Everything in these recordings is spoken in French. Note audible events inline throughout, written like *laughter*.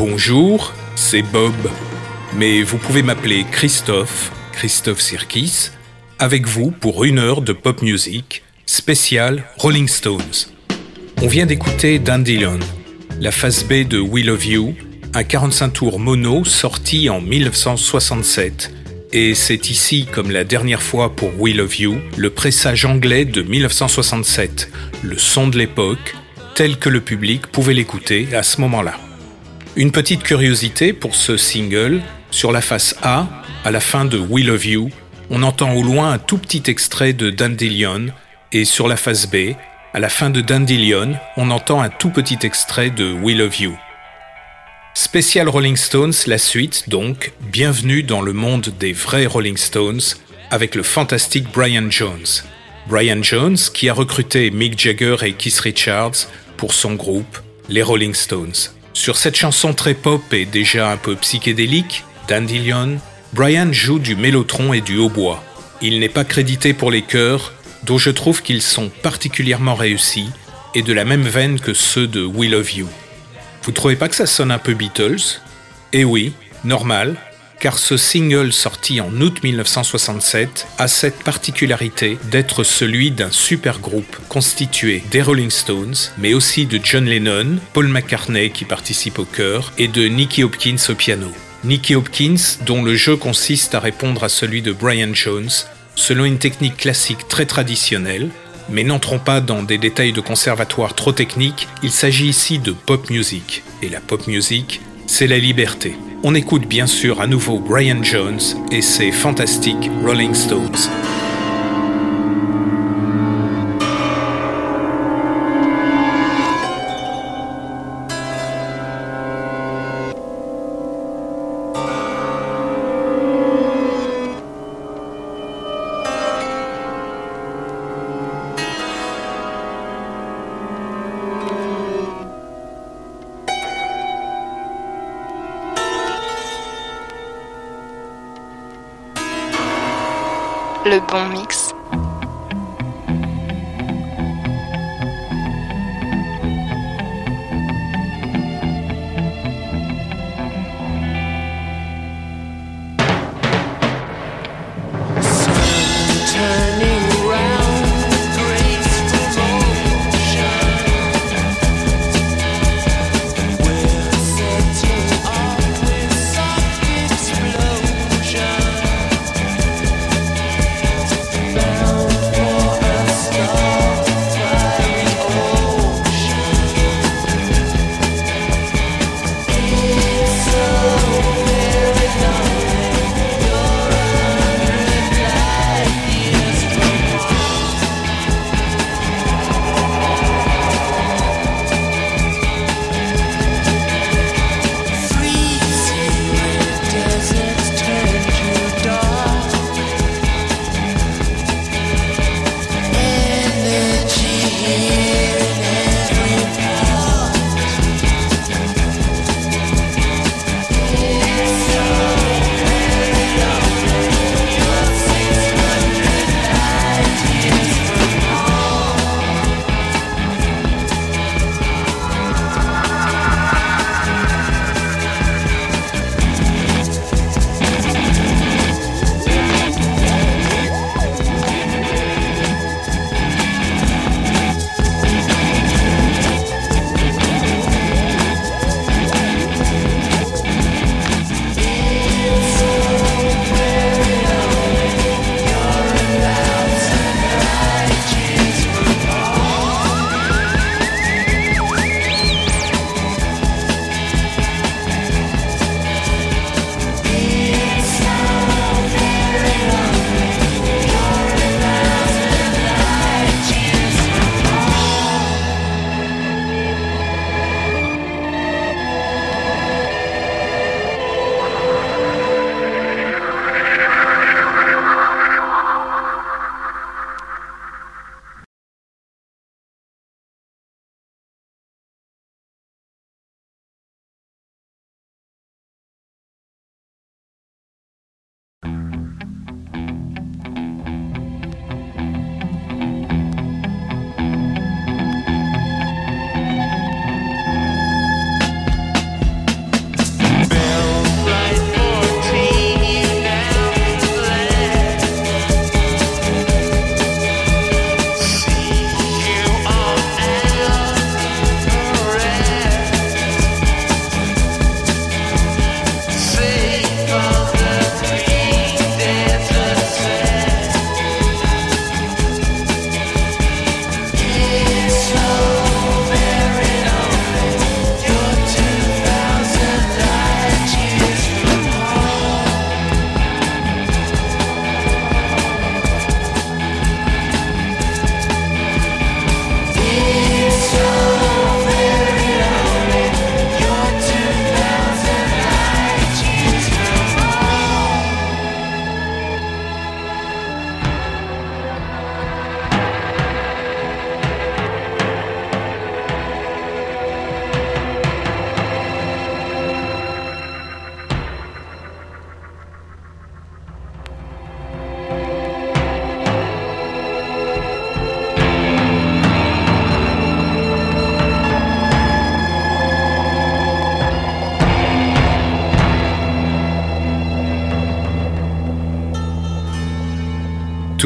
Bonjour, c'est Bob. Mais vous pouvez m'appeler Christophe, Christophe Sirkis, avec vous pour une heure de pop music spéciale Rolling Stones. On vient d'écouter Dandelion, la phase B de We Love You, un 45 tours mono sorti en 1967. Et c'est ici, comme la dernière fois pour We Love You, le pressage anglais de 1967, le son de l'époque, tel que le public pouvait l'écouter à ce moment-là. Une petite curiosité pour ce single, sur la face A, à la fin de We Love You, on entend au loin un tout petit extrait de Dandelion, et sur la face B, à la fin de Dandelion, on entend un tout petit extrait de We Love You. Spécial Rolling Stones, la suite donc, bienvenue dans le monde des vrais Rolling Stones, avec le fantastique Brian Jones. Brian Jones qui a recruté Mick Jagger et Keith Richards pour son groupe, les Rolling Stones. Sur cette chanson très pop et déjà un peu psychédélique, Dandelion, Brian joue du mélotron et du hautbois. Il n'est pas crédité pour les chœurs, dont je trouve qu'ils sont particulièrement réussis et de la même veine que ceux de We Love You. Vous trouvez pas que ça sonne un peu Beatles? Eh oui, normal. Car ce single sorti en août 1967 a cette particularité d'être celui d'un super groupe constitué des Rolling Stones, mais aussi de John Lennon, Paul McCartney qui participe au chœur et de Nicky Hopkins au piano. Nicky Hopkins, dont le jeu consiste à répondre à celui de Brian Jones, selon une technique classique très traditionnelle, mais n'entrons pas dans des détails de conservatoire trop techniques, il s'agit ici de pop music. Et la pop music, c'est la liberté. On écoute bien sûr à nouveau Brian Jones et ses fantastiques Rolling Stones. Le bon mix.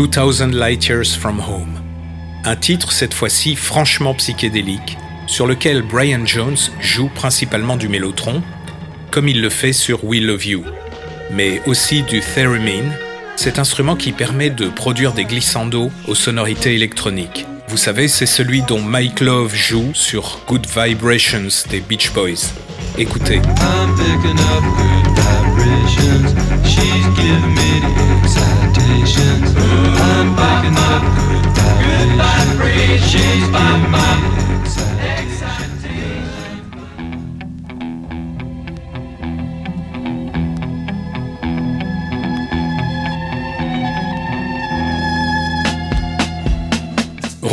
2000 Light Years from Home. Un titre cette fois-ci franchement psychédélique, sur lequel Brian Jones joue principalement du mélotron, comme il le fait sur We Love You, mais aussi du theremin, cet instrument qui permet de produire des glissandos aux sonorités électroniques. Vous savez, c'est celui dont Mike Love joue sur Good Vibrations des Beach Boys. Écoutez.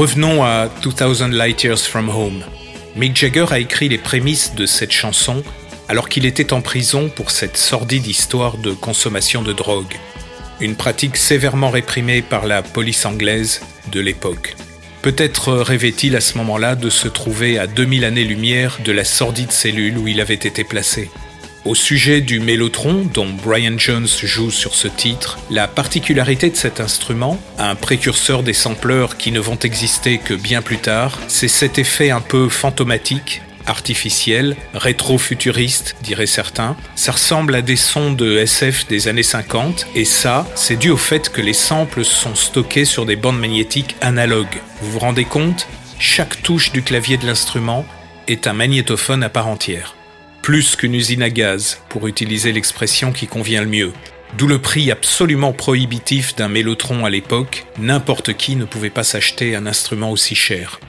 Revenons à 2000 Light Years from Home. Mick Jagger a écrit les prémices de cette chanson alors qu'il était en prison pour cette sordide histoire de consommation de drogue, une pratique sévèrement réprimée par la police anglaise de l'époque. Peut-être rêvait-il à ce moment-là de se trouver à 2000 années-lumière de la sordide cellule où il avait été placé. Au sujet du mélotron, dont Brian Jones joue sur ce titre, la particularité de cet instrument, un précurseur des sampleurs qui ne vont exister que bien plus tard, c'est cet effet un peu fantomatique, artificiel, rétro-futuriste, diraient certains. Ça ressemble à des sons de SF des années 50, et ça, c'est dû au fait que les samples sont stockés sur des bandes magnétiques analogues. Vous vous rendez compte? Chaque touche du clavier de l'instrument est un magnétophone à part entière plus qu'une usine à gaz, pour utiliser l'expression qui convient le mieux. D'où le prix absolument prohibitif d'un mélotron à l'époque, n'importe qui ne pouvait pas s'acheter un instrument aussi cher.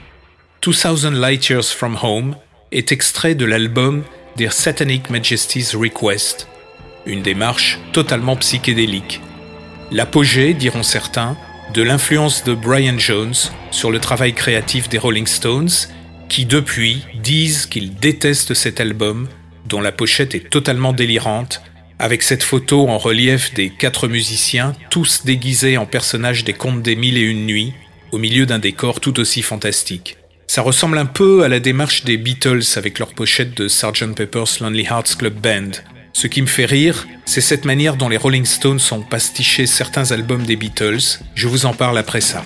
2000 Light Years from Home est extrait de l'album Their Satanic Majesty's Request, une démarche totalement psychédélique. L'apogée, diront certains, de l'influence de Brian Jones sur le travail créatif des Rolling Stones, qui depuis disent qu'ils détestent cet album dont la pochette est totalement délirante, avec cette photo en relief des quatre musiciens, tous déguisés en personnages des contes des mille et une nuits, au milieu d'un décor tout aussi fantastique. Ça ressemble un peu à la démarche des Beatles avec leur pochette de Sgt Pepper's Lonely Hearts Club Band. Ce qui me fait rire, c'est cette manière dont les Rolling Stones ont pastiché certains albums des Beatles. Je vous en parle après ça.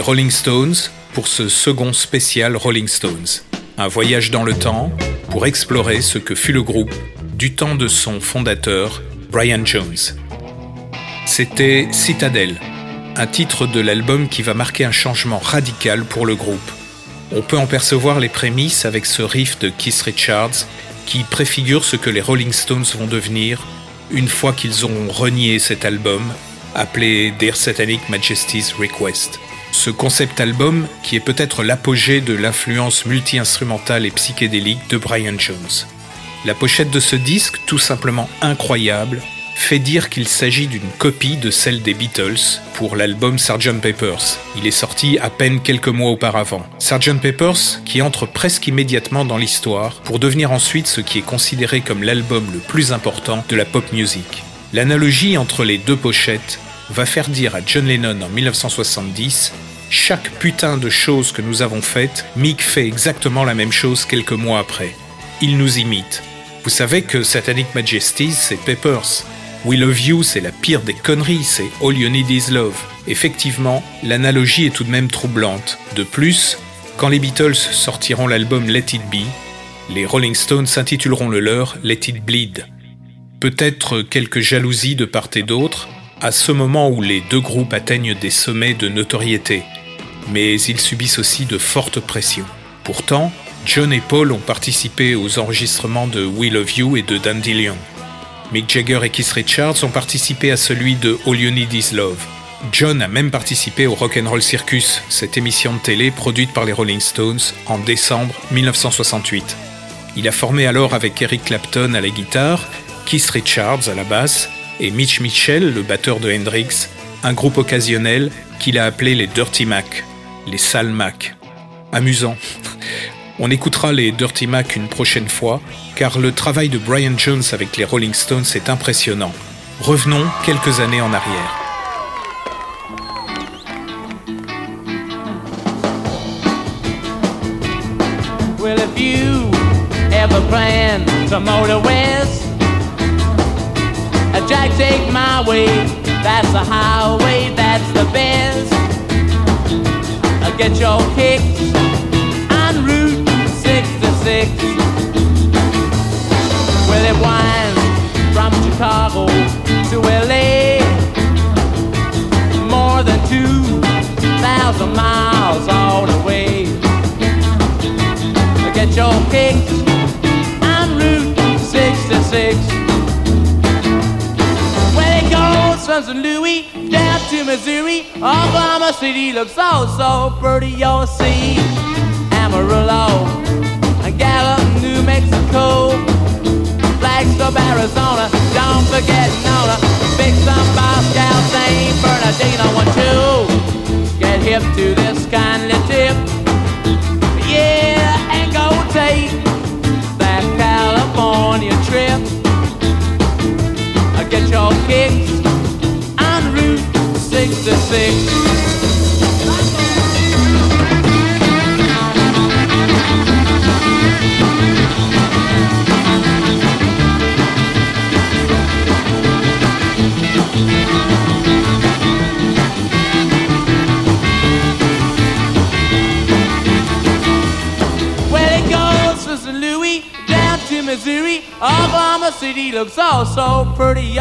Rolling Stones pour ce second spécial Rolling Stones. Un voyage dans le temps pour explorer ce que fut le groupe du temps de son fondateur, Brian Jones. C'était Citadel, un titre de l'album qui va marquer un changement radical pour le groupe. On peut en percevoir les prémices avec ce riff de Keith Richards qui préfigure ce que les Rolling Stones vont devenir une fois qu'ils auront renié cet album appelé Their Satanic Majesty's Request. Ce concept album qui est peut-être l'apogée de l'influence multi-instrumentale et psychédélique de Brian Jones. La pochette de ce disque, tout simplement incroyable, fait dire qu'il s'agit d'une copie de celle des Beatles pour l'album Sgt Pepper's. Il est sorti à peine quelques mois auparavant. Sgt Pepper's qui entre presque immédiatement dans l'histoire pour devenir ensuite ce qui est considéré comme l'album le plus important de la pop music. L'analogie entre les deux pochettes va faire dire à John Lennon en 1970 chaque putain de chose que nous avons faite, Mick fait exactement la même chose quelques mois après. Il nous imite. Vous savez que Satanic Majesties, c'est Peppers. We Love You, c'est la pire des conneries, c'est All You Need Is Love. Effectivement, l'analogie est tout de même troublante. De plus, quand les Beatles sortiront l'album Let It Be, les Rolling Stones s'intituleront le leur Let It Bleed. Peut-être quelques jalousies de part et d'autre, à ce moment où les deux groupes atteignent des sommets de notoriété, mais ils subissent aussi de fortes pressions. Pourtant, John et Paul ont participé aux enregistrements de We Love You et de Dandelion. Mick Jagger et Keith Richards ont participé à celui de All You Need Is Love. John a même participé au Rock'n'Roll Circus, cette émission de télé produite par les Rolling Stones en décembre 1968. Il a formé alors avec Eric Clapton à la guitare, Keith Richards à la basse et Mitch Mitchell, le batteur de Hendrix, un groupe occasionnel qu'il a appelé les Dirty Mac, les sales Mac. Amusant. *laughs* On écoutera les Dirty Mac une prochaine fois, car le travail de Brian Jones avec les Rolling Stones est impressionnant. Revenons quelques années en arrière. Jack take my way. That's the highway, that's the best. Uh, Get your kicks on Route 66. Well, it winds from Chicago to LA. More than 2,000 miles all the way. Get your kicks goes from. Louis down to Missouri. Oklahoma City looks so, so pretty. You'll see Amarillo Gallup, New Mexico. Flagstaff, Arizona. Don't forget Nona. Big Sun, Moscow, St. Bernardino. One, two. Get hip to this kindly tip. Yeah, and go take that California trip. Get your kicks pretty.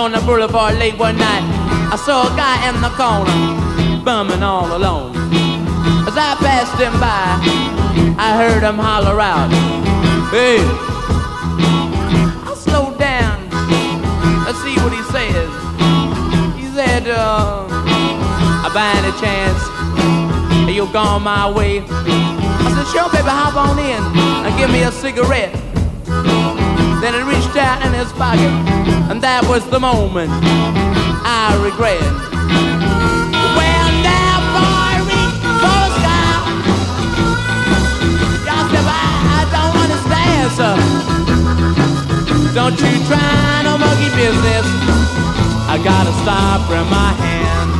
Along the boulevard late one night, I saw a guy in the corner bumming all alone. As I passed him by, I heard him holler out, Hey, I'll slow down. Let's see what he says. He said, uh, by any chance, and you gone my way? I said, sure, baby, hop on in and give me a cigarette. Then he reached out in his pocket, and that was the moment I regret. Don't you try no monkey business. I got a stopper in my hand.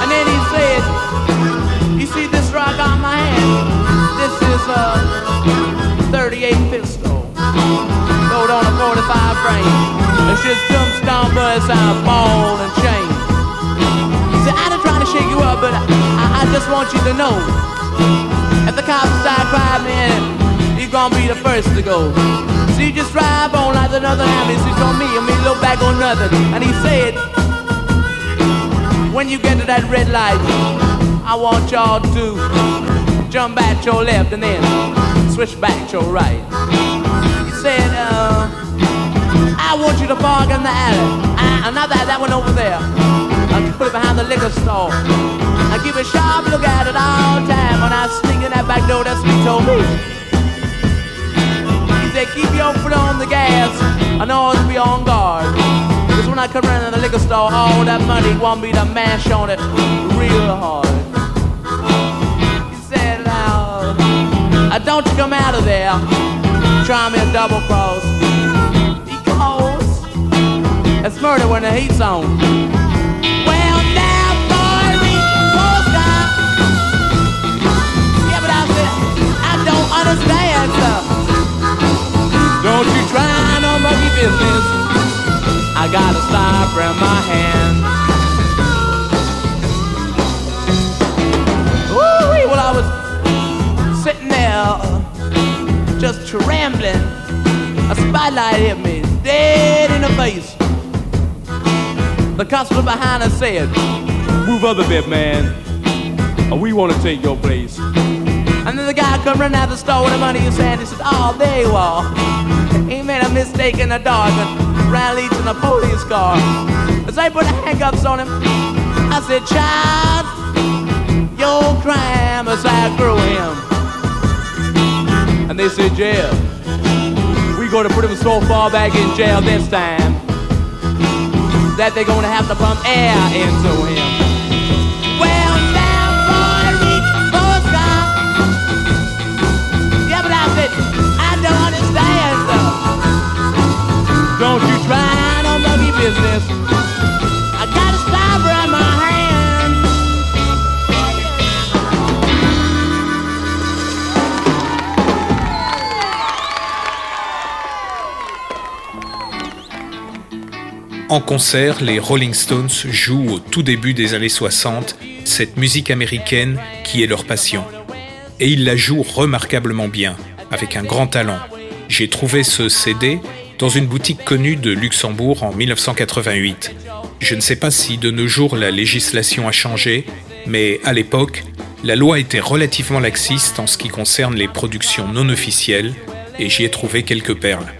And then he said, You see this rock on my hand? This is a on a 45 frame. It's just tombstone buzz out, ball and chain. He said, I done trying to shake you up, but I, I, I just want you to know. If the cops start crying, man, you're gonna be the first to go. So you just drive on like another ambulance on me, and me look back on nothing. And he said, when you get to that red light, I want y'all to jump back your left and then switch back to your right. He said, uh, I want you to park in the alley. Uh, not that, that one over there. I put it behind the liquor store. I keep a sharp look at it all time when I sneak in that back door. That's he told me. He said, keep your foot on the gas and always be on guard. Cause when I come around in the liquor store, all that money want me to mash on it real hard. He said, now, uh, don't you come out of there. Try me a double cross. It's murder when the heat's on. Well, now, boy, reach the sky. Yeah, but I said, I don't understand. Don't you try no monkey business. I got a stopper in my hand. Ooh, well, I was sitting there, just trembling. A spotlight hit me dead in the face. The customer behind us said, Move a bit, man. Or we want to take your place. And then the guy come running out the store with the money his hand. He said, Oh, there you are. *laughs* He made a mistake in the dark and ran leads in a police car. As I put the handcuffs on him, I said, Child, your crime is outgrew him. And they said, Jail. we're gonna put him so far back in jail this time that they're gonna have to pump air into him. Well, now, boy, reach for sky. Yeah, but I said, I don't understand. Don't you try no monkey business. En concert, les Rolling Stones jouent au tout début des années 60 cette musique américaine qui est leur passion. Et ils la jouent remarquablement bien, avec un grand talent. J'ai trouvé ce CD dans une boutique connue de Luxembourg en 1988. Je ne sais pas si de nos jours la législation a changé, mais à l'époque, la loi était relativement laxiste en ce qui concerne les productions non officielles, et j'y ai trouvé quelques perles.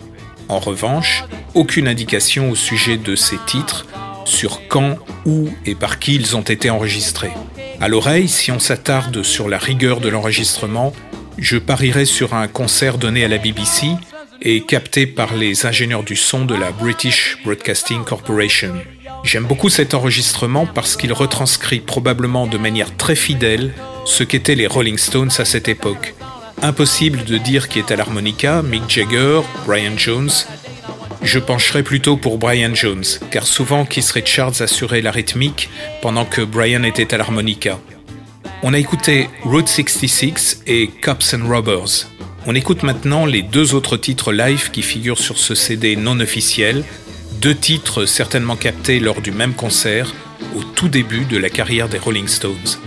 En revanche, aucune indication au sujet de ces titres, sur quand, où et par qui ils ont été enregistrés. À l'oreille, si on s'attarde sur la rigueur de l'enregistrement, je parierais sur un concert donné à la BBC et capté par les ingénieurs du son de la British Broadcasting Corporation. J'aime beaucoup cet enregistrement parce qu'il retranscrit probablement de manière très fidèle ce qu'étaient les Rolling Stones à cette époque. Impossible de dire qui est à l'harmonica, Mick Jagger, Brian Jones. Je pencherais plutôt pour Brian Jones, car souvent Keith Richards assurait la rythmique pendant que Brian était à l'harmonica. On a écouté Route 66 et Cops and Robbers. On écoute maintenant les deux autres titres live qui figurent sur ce CD non officiel, deux titres certainement captés lors du même concert au tout début de la carrière des Rolling Stones.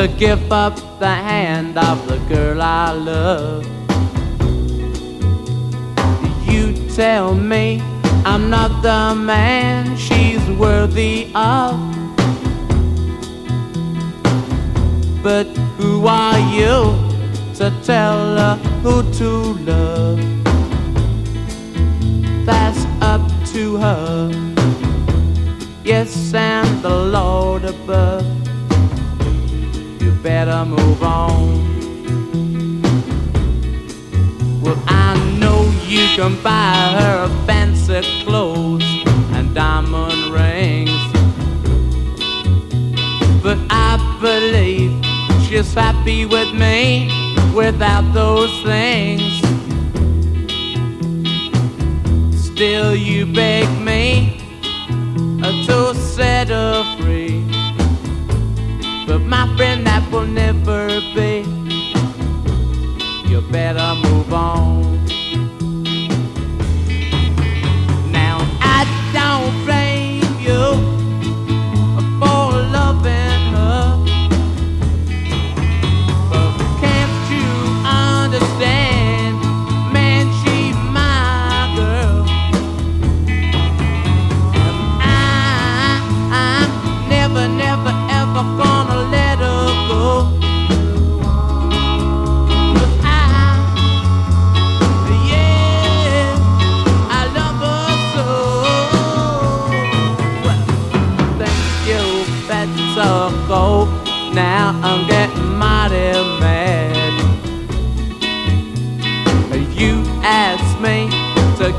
to give up the hand of the girl I love. You tell me I'm not the man she's worthy of. But who are you to tell her who to love? That's up to her. Yes, and the Lord above better move on. Well, I know you can buy her fancy clothes and diamond rings, but I believe she's happy with me without those things. Still, you beg me uh, to set her free. But my friend, that will never be. You better move on.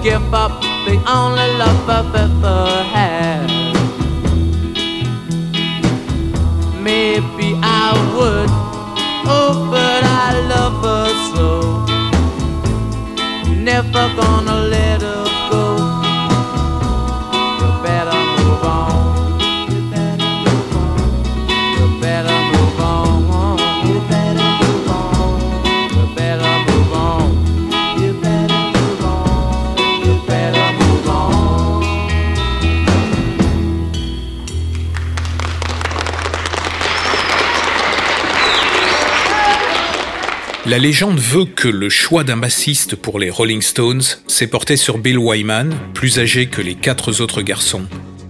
give up the only love I've ever had. Maybe I would, oh, but I love her so. Never gonna. La légende veut que le choix d'un bassiste pour les Rolling Stones s'est porté sur Bill Wyman, plus âgé que les quatre autres garçons,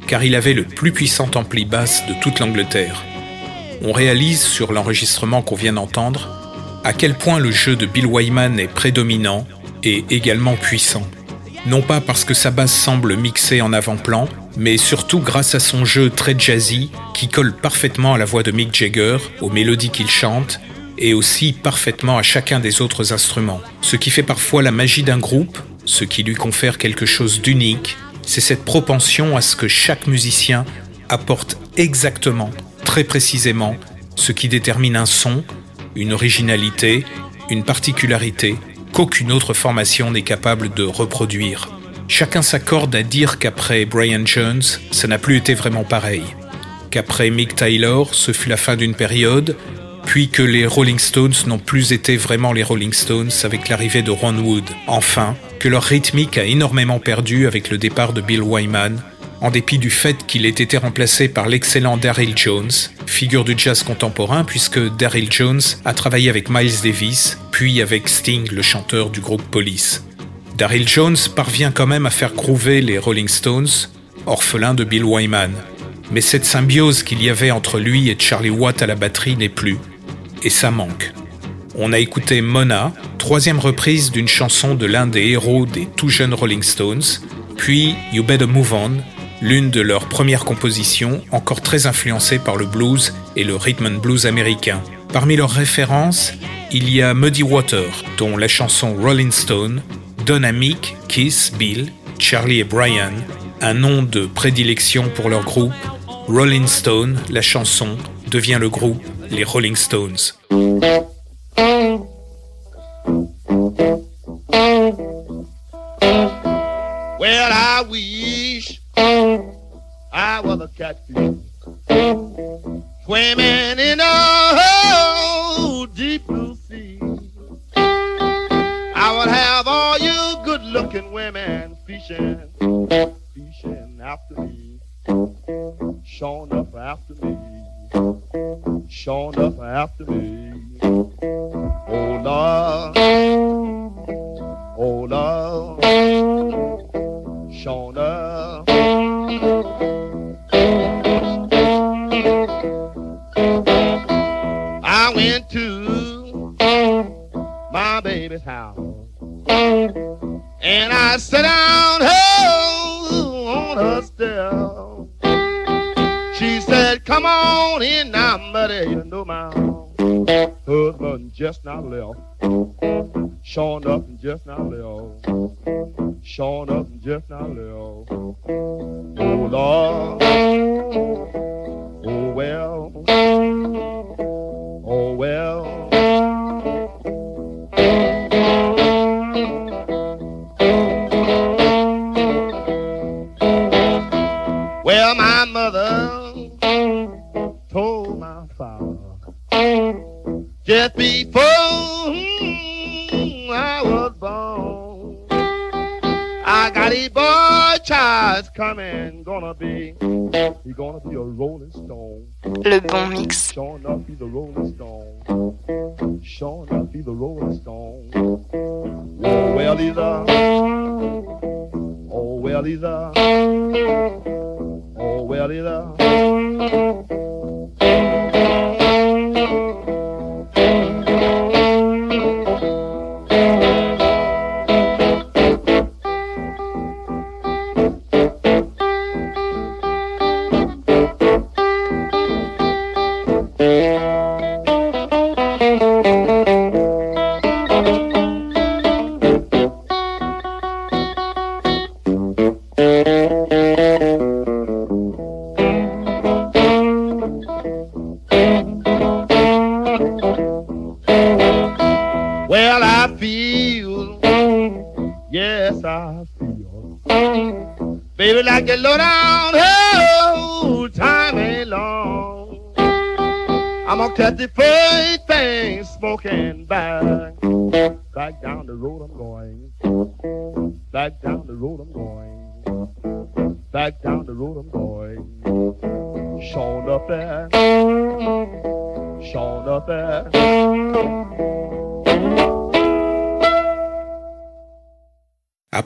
car il avait le plus puissant ampli basse de toute l'Angleterre. On réalise sur l'enregistrement qu'on vient d'entendre à quel point le jeu de Bill Wyman est prédominant et également puissant. Non pas parce que sa basse semble mixée en avant-plan, mais surtout grâce à son jeu très jazzy qui colle parfaitement à la voix de Mick Jagger, aux mélodies qu'il chante et aussi parfaitement à chacun des autres instruments. Ce qui fait parfois la magie d'un groupe, ce qui lui confère quelque chose d'unique, c'est cette propension à ce que chaque musicien apporte exactement, très précisément, ce qui détermine un son, une originalité, une particularité qu'aucune autre formation n'est capable de reproduire. Chacun s'accorde à dire qu'après Brian Jones, ça n'a plus été vraiment pareil. Qu'après Mick Taylor, ce fut la fin d'une période, puis que les Rolling Stones n'ont plus été vraiment les Rolling Stones avec l'arrivée de Ron Wood. Enfin, que leur rythmique a énormément perdu avec le départ de Bill Wyman, en dépit du fait qu'il ait été remplacé par l'excellent Daryl Jones, figure du jazz contemporain puisque Daryl Jones a travaillé avec Miles Davis, puis avec Sting, le chanteur du groupe Police. Daryl Jones parvient quand même à faire groover les Rolling Stones, orphelins de Bill Wyman. Mais cette symbiose qu'il y avait entre lui et Charlie Watt à la batterie n'est plus, et ça manque. On a écouté Mona, troisième reprise d'une chanson de l'un des héros des tout jeunes Rolling Stones, puis You Better Move On, l'une de leurs premières compositions, encore très influencée par le blues et le rhythm and blues américain. Parmi leurs références, il y a Muddy Water, dont la chanson Rolling Stone donne à Mick, Kiss, Bill, Charlie et Brian un nom de prédilection pour leur groupe. Rolling Stone, la chanson, devient le groupe les Rolling Stones. Well, I wish I was a catfish swimming in a mix. Sure enough, he's a rolling stone.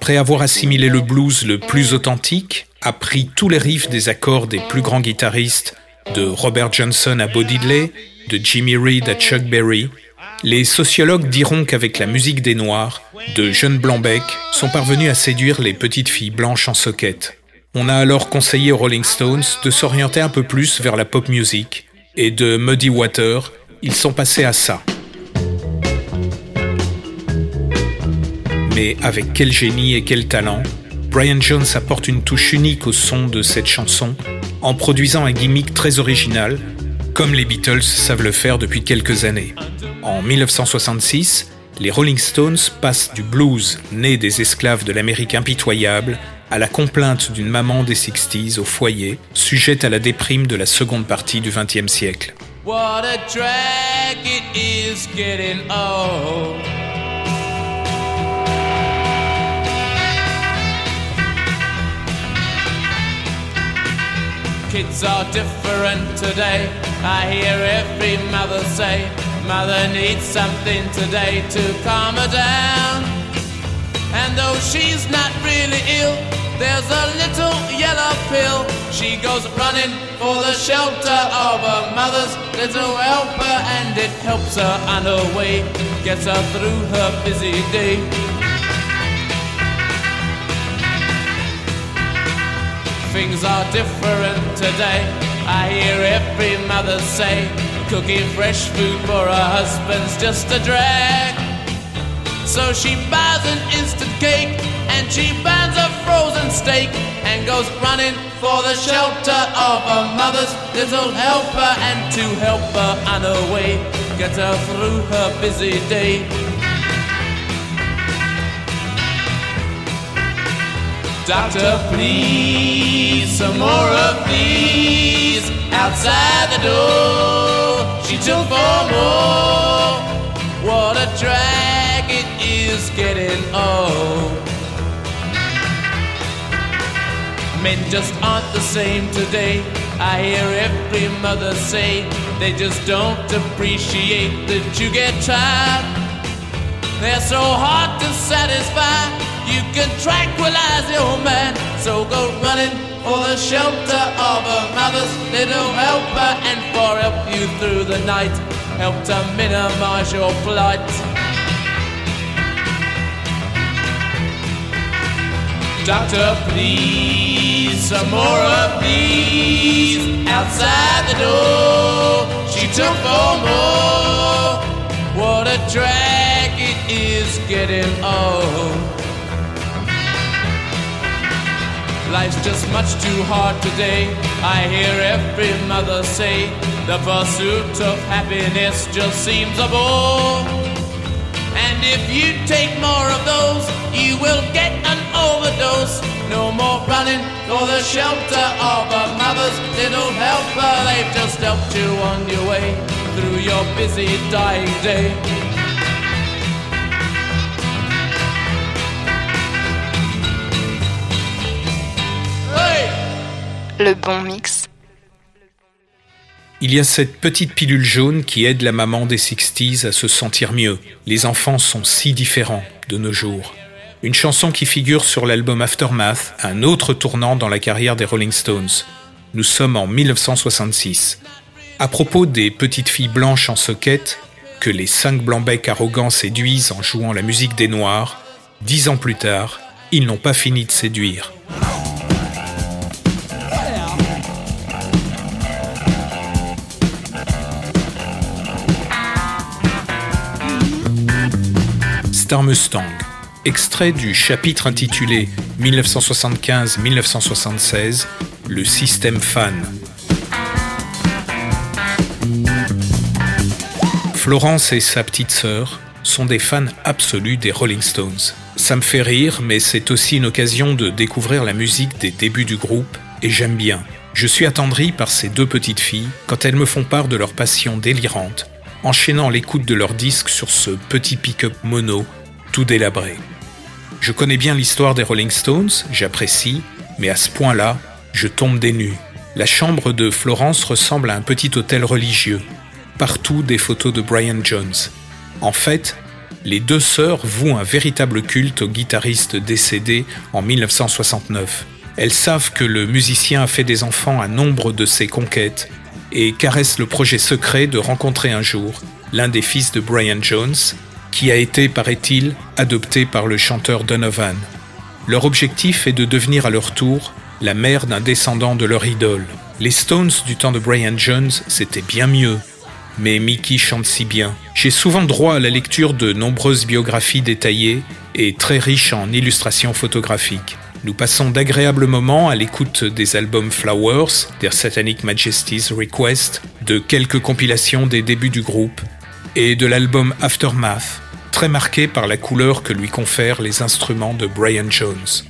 Après avoir assimilé le blues le plus authentique, appris tous les riffs des accords des plus grands guitaristes, de Robert Johnson à Bo Diddley, de Jimmy Reed à Chuck Berry, les sociologues diront qu'avec la musique des Noirs, de jeunes Blanc-Bec sont parvenus à séduire les petites filles blanches en soquette. On a alors conseillé aux Rolling Stones de s'orienter un peu plus vers la pop music, et de Muddy Water, ils sont passés à ça. Mais avec quel génie et quel talent, Brian Jones apporte une touche unique au son de cette chanson en produisant un gimmick très original, comme les Beatles savent le faire depuis quelques années. En 1966, les Rolling Stones passent du blues né des esclaves de l'Amérique impitoyable à la complainte d'une maman des 60s au foyer, sujette à la déprime de la seconde partie du XXe siècle. Kids are different today. I hear every mother say, Mother needs something today to calm her down. And though she's not really ill, there's a little yellow pill. She goes running for the shelter of her mother's little helper, and it helps her on her way, gets her through her busy day. Things are different today. I hear every mother say, cooking fresh food for her husband's just a drag. So she buys an instant cake and she buys a frozen steak and goes running for the shelter of her mother's little helper and to help her on her way, get her through her busy day. Doctor, please, some more of these outside the door. She took four more. What a drag it is getting old. Men just aren't the same today. I hear every mother say they just don't appreciate that you get tired. They're so hard to satisfy. You can tranquilize your man. So go running for the shelter of a mother's little helper and for help you through the night. Help to minimize your plight. Doctor, please, some more of these outside the door. She took four more. What a drag it is getting old. Life's just much too hard today. I hear every mother say the pursuit of happiness just seems a bore. And if you take more of those, you will get an overdose. No more running for the shelter of a mother's little helper. They've just helped you on your way through your busy dying day. Le bon mix. Il y a cette petite pilule jaune qui aide la maman des 60s à se sentir mieux. Les enfants sont si différents de nos jours. Une chanson qui figure sur l'album Aftermath, un autre tournant dans la carrière des Rolling Stones. Nous sommes en 1966. À propos des petites filles blanches en soquette, que les cinq blancs-becs arrogants séduisent en jouant la musique des Noirs, dix ans plus tard, ils n'ont pas fini de séduire. Mustang, extrait du chapitre intitulé 1975-1976, le système fan. Florence et sa petite sœur sont des fans absolus des Rolling Stones. Ça me fait rire, mais c'est aussi une occasion de découvrir la musique des débuts du groupe, et j'aime bien. Je suis attendri par ces deux petites filles quand elles me font part de leur passion délirante, enchaînant l'écoute de leurs disques sur ce petit pick-up mono, tout délabré. Je connais bien l'histoire des Rolling Stones, j'apprécie, mais à ce point-là, je tombe des nues. La chambre de Florence ressemble à un petit hôtel religieux. Partout des photos de Brian Jones. En fait, les deux sœurs vouent un véritable culte au guitariste décédé en 1969. Elles savent que le musicien a fait des enfants à nombre de ses conquêtes et caressent le projet secret de rencontrer un jour l'un des fils de Brian Jones, qui a été, paraît-il, adopté par le chanteur Donovan. Leur objectif est de devenir à leur tour la mère d'un descendant de leur idole. Les Stones du temps de Brian Jones, c'était bien mieux. Mais Mickey chante si bien. J'ai souvent droit à la lecture de nombreuses biographies détaillées et très riches en illustrations photographiques. Nous passons d'agréables moments à l'écoute des albums Flowers, Their Satanic Majesty's Request, de quelques compilations des débuts du groupe, et de l'album Aftermath, très marqué par la couleur que lui confèrent les instruments de Brian Jones.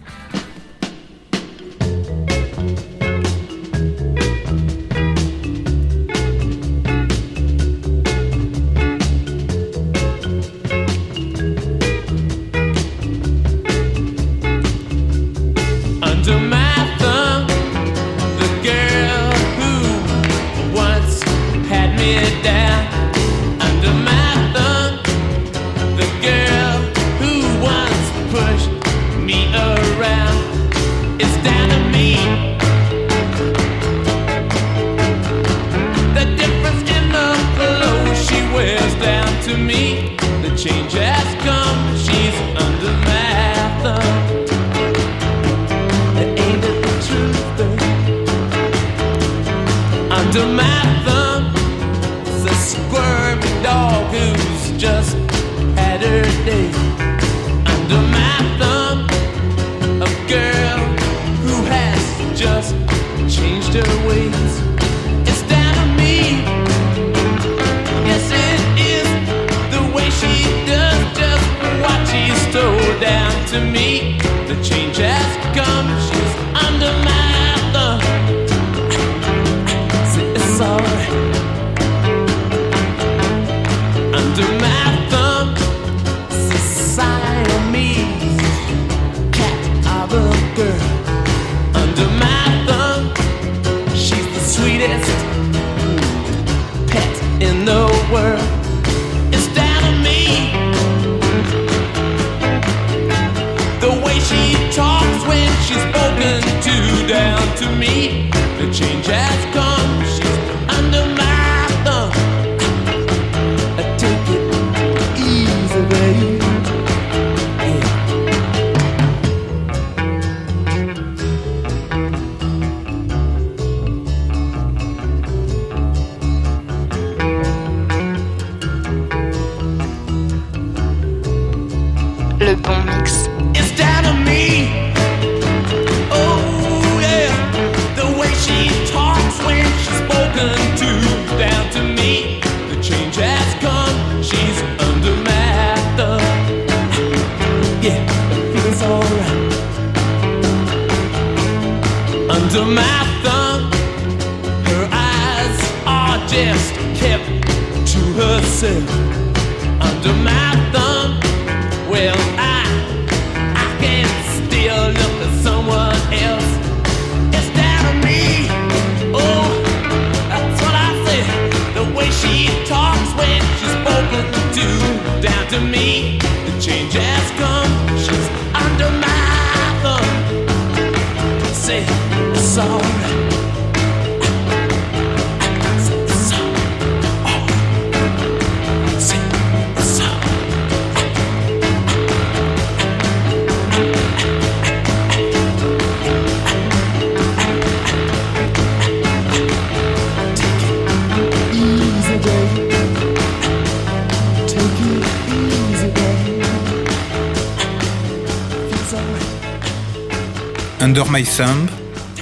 My Thumb,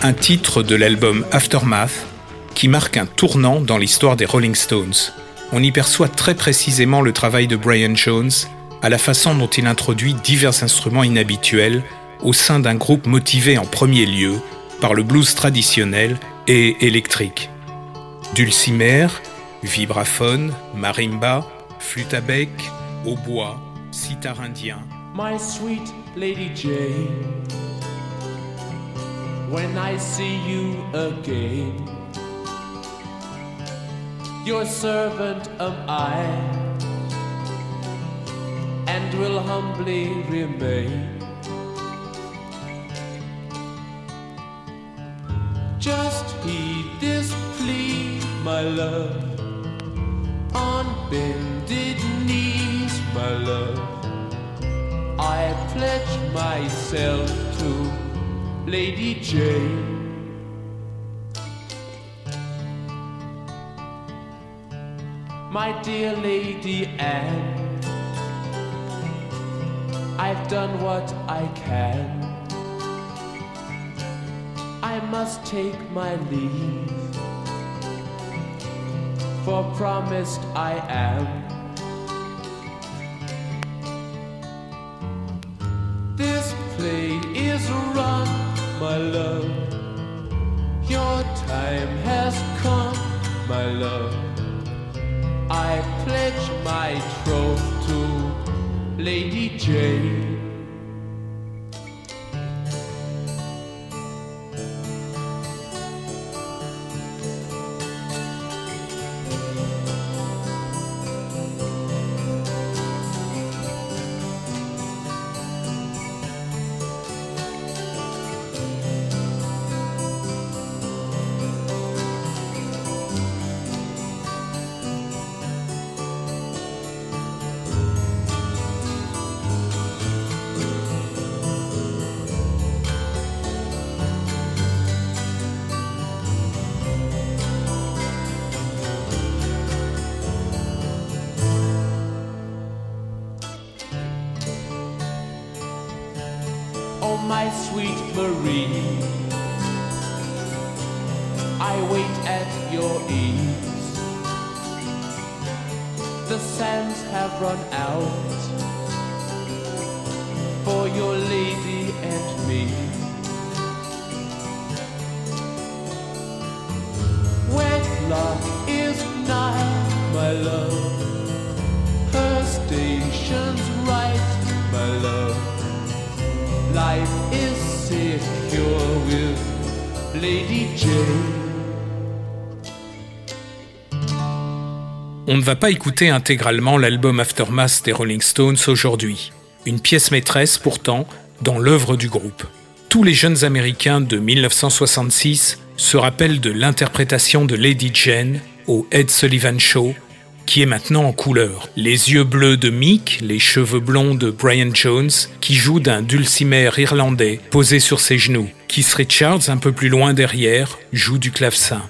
un titre de l'album Aftermath qui marque un tournant dans l'histoire des Rolling Stones. On y perçoit très précisément le travail de Brian Jones à la façon dont il introduit divers instruments inhabituels au sein d'un groupe motivé en premier lieu par le blues traditionnel et électrique. Dulcimer, vibraphone, marimba, flûte à bec, hautbois, sitar indien, My sweet Lady Jane, when I see you again, your servant am I, and will humbly remain. Just heed this plea, my love, on bended knees, my love. I pledge myself to Lady Jane. My dear Lady Anne, I've done what I can. I must take my leave, for promised I am. This run, my love. Your time has come, my love. I pledge my troth to Lady Jane. Marie, I wait at your ease. The sands have run out On ne va pas écouter intégralement l'album Aftermath des Rolling Stones aujourd'hui. Une pièce maîtresse pourtant dans l'œuvre du groupe. Tous les jeunes Américains de 1966 se rappellent de l'interprétation de Lady Jane au Ed Sullivan Show, qui est maintenant en couleur. Les yeux bleus de Mick, les cheveux blonds de Brian Jones, qui joue d'un dulcimer irlandais posé sur ses genoux. Keith Richards, un peu plus loin derrière, joue du clavecin.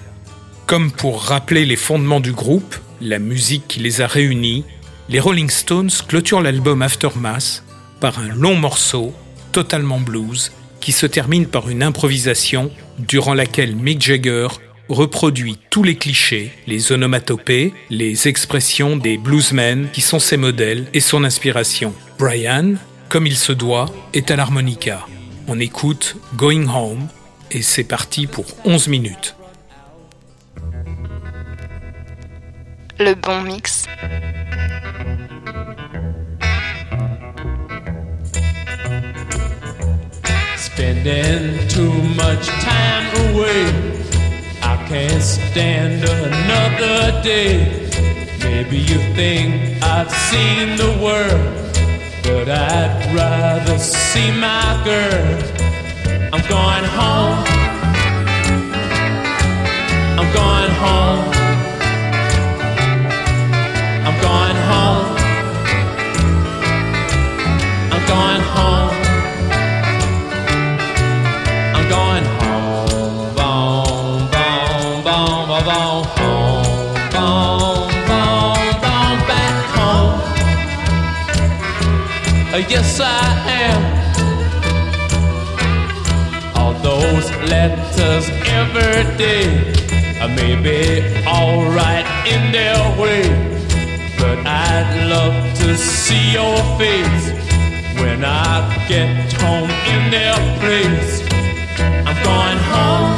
Comme pour rappeler les fondements du groupe, la musique qui les a réunis, les Rolling Stones clôturent l'album Aftermath par un long morceau, totalement blues, qui se termine par une improvisation durant laquelle Mick Jagger reproduit tous les clichés, les onomatopées, les expressions des bluesmen qui sont ses modèles et son inspiration. Brian, comme il se doit, est à l'harmonica. On écoute Going Home et c'est parti pour 11 minutes. Le bon mix. Spending too much time away. Can't stand another day. Maybe you think I've seen the world, but I'd rather see my girl. I'm going home. I'm going home. Yes, I am. All those letters every day uh, may be alright in their way, but I'd love to see your face when I get home in their place. I'm going home.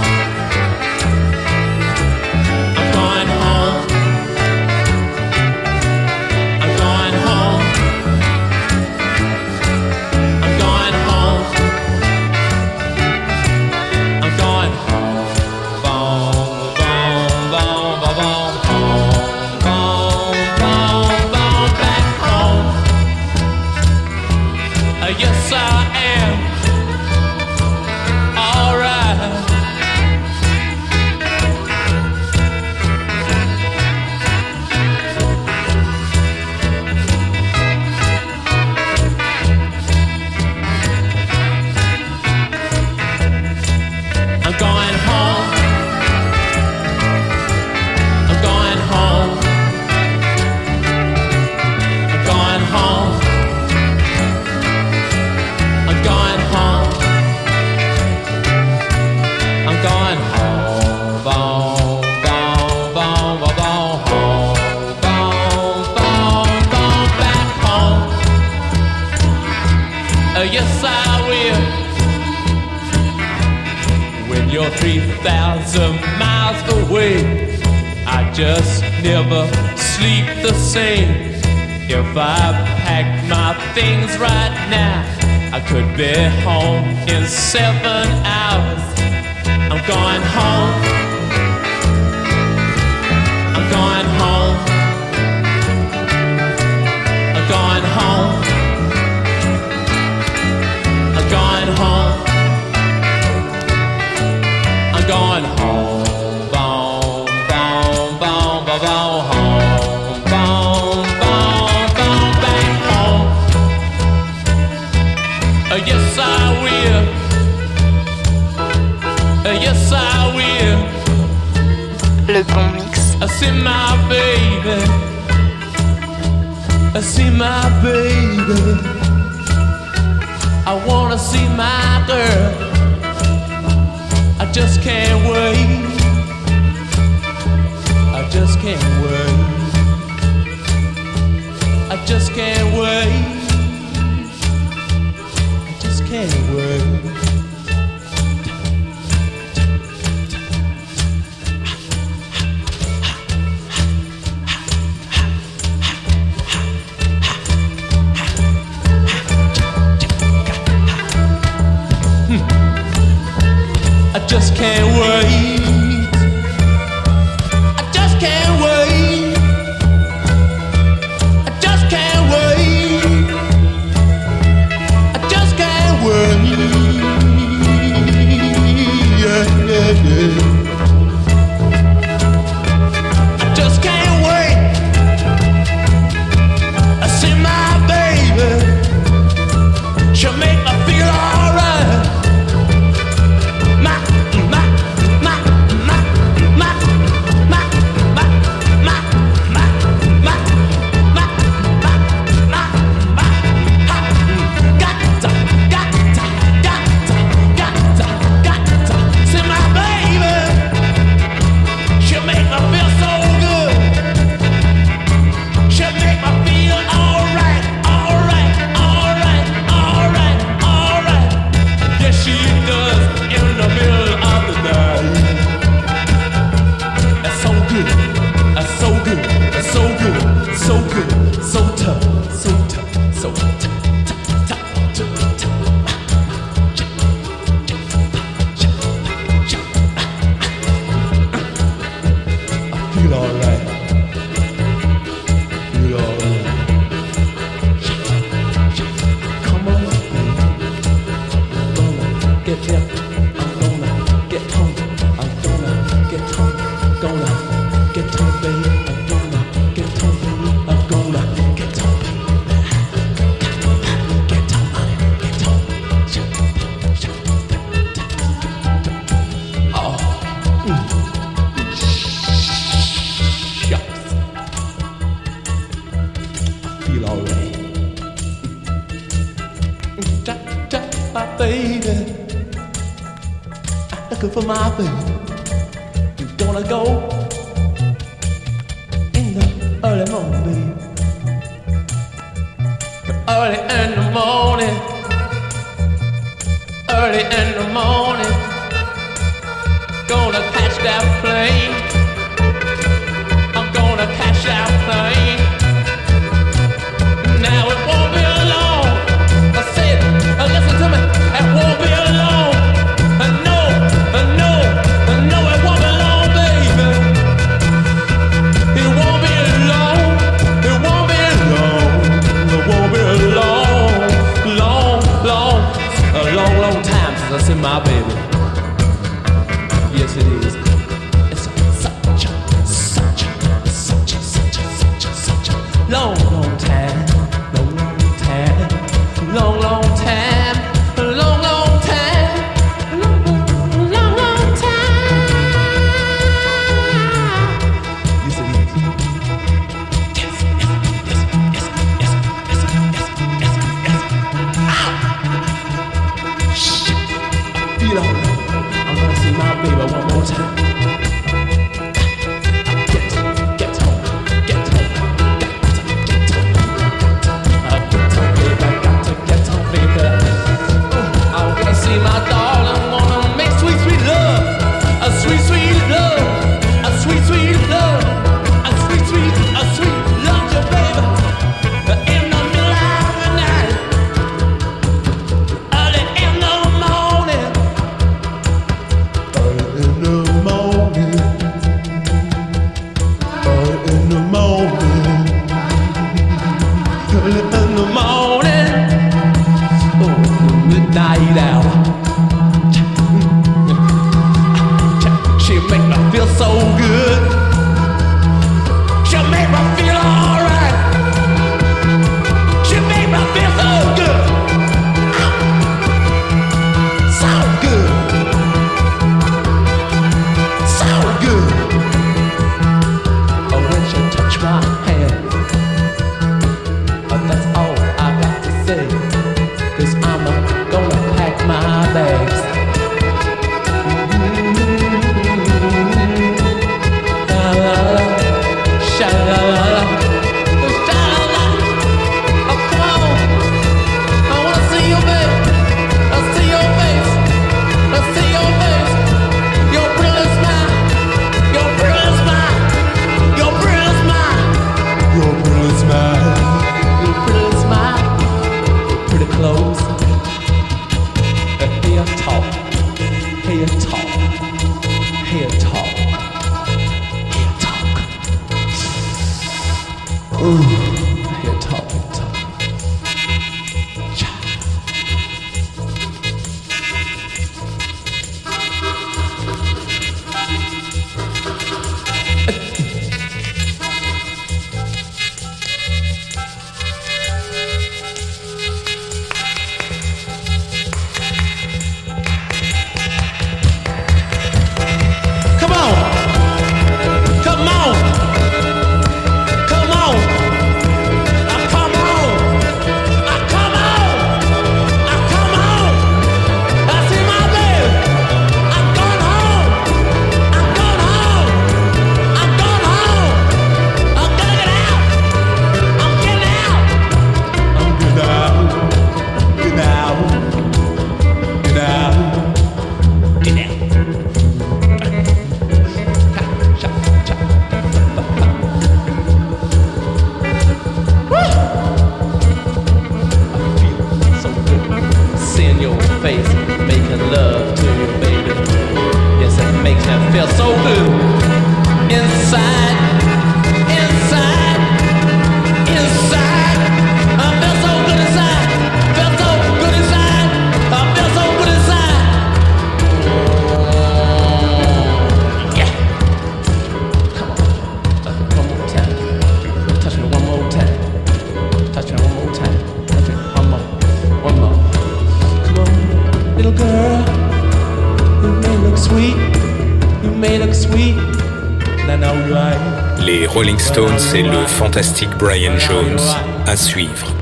Fantastique Brian Jones à suivre.